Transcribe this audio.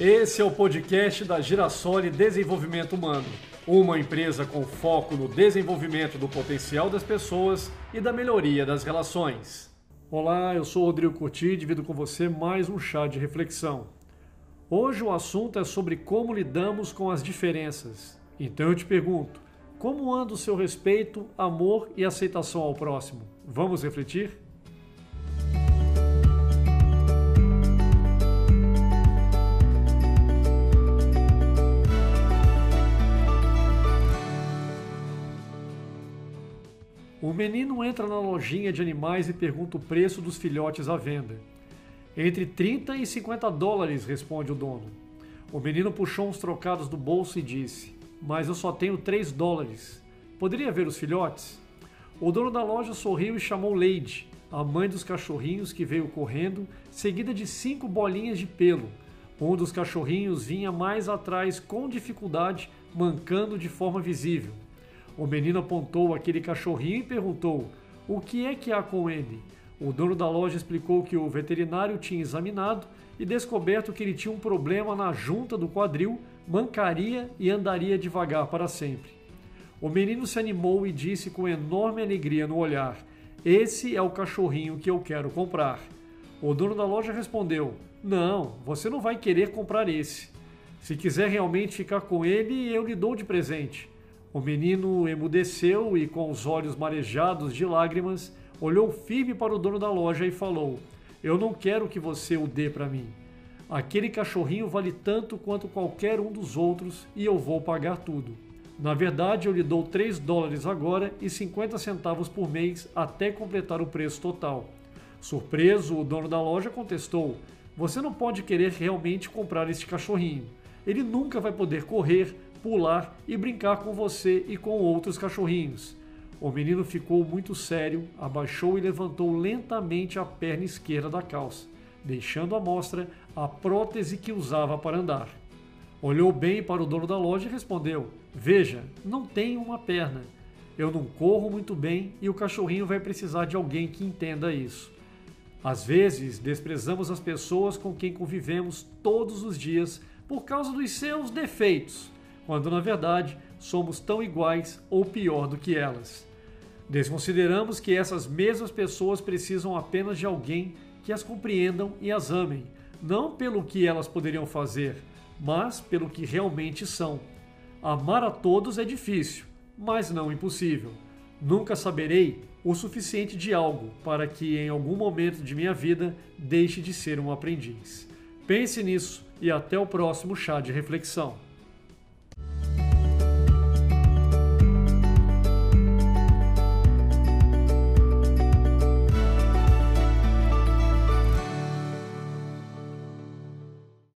Esse é o podcast da Girassoli Desenvolvimento Humano, uma empresa com foco no desenvolvimento do potencial das pessoas e da melhoria das relações. Olá, eu sou Rodrigo Curti e divido com você mais um chá de reflexão. Hoje o assunto é sobre como lidamos com as diferenças. Então eu te pergunto, como anda o seu respeito, amor e aceitação ao próximo? Vamos refletir? O menino entra na lojinha de animais e pergunta o preço dos filhotes à venda. Entre 30 e 50 dólares, responde o dono. O menino puxou uns trocados do bolso e disse: Mas eu só tenho 3 dólares. Poderia ver os filhotes? O dono da loja sorriu e chamou Lady, a mãe dos cachorrinhos que veio correndo, seguida de cinco bolinhas de pelo. Um dos cachorrinhos vinha mais atrás com dificuldade, mancando de forma visível. O menino apontou aquele cachorrinho e perguntou: O que é que há com ele? O dono da loja explicou que o veterinário tinha examinado e descoberto que ele tinha um problema na junta do quadril, mancaria e andaria devagar para sempre. O menino se animou e disse com enorme alegria no olhar: Esse é o cachorrinho que eu quero comprar. O dono da loja respondeu: Não, você não vai querer comprar esse. Se quiser realmente ficar com ele, eu lhe dou de presente. O menino emudeceu e, com os olhos marejados de lágrimas, olhou firme para o dono da loja e falou: Eu não quero que você o dê para mim. Aquele cachorrinho vale tanto quanto qualquer um dos outros e eu vou pagar tudo. Na verdade, eu lhe dou 3 dólares agora e 50 centavos por mês até completar o preço total. Surpreso, o dono da loja contestou: Você não pode querer realmente comprar este cachorrinho. Ele nunca vai poder correr, pular e brincar com você e com outros cachorrinhos. O menino ficou muito sério, abaixou e levantou lentamente a perna esquerda da calça, deixando à mostra a prótese que usava para andar. Olhou bem para o dono da loja e respondeu: Veja, não tenho uma perna. Eu não corro muito bem e o cachorrinho vai precisar de alguém que entenda isso. Às vezes, desprezamos as pessoas com quem convivemos todos os dias por causa dos seus defeitos quando na verdade somos tão iguais ou pior do que elas. Desconsideramos que essas mesmas pessoas precisam apenas de alguém que as compreendam e as amem, não pelo que elas poderiam fazer, mas pelo que realmente são. Amar a todos é difícil, mas não impossível. Nunca saberei o suficiente de algo para que em algum momento de minha vida deixe de ser um aprendiz. Pense nisso e até o próximo chá de reflexão.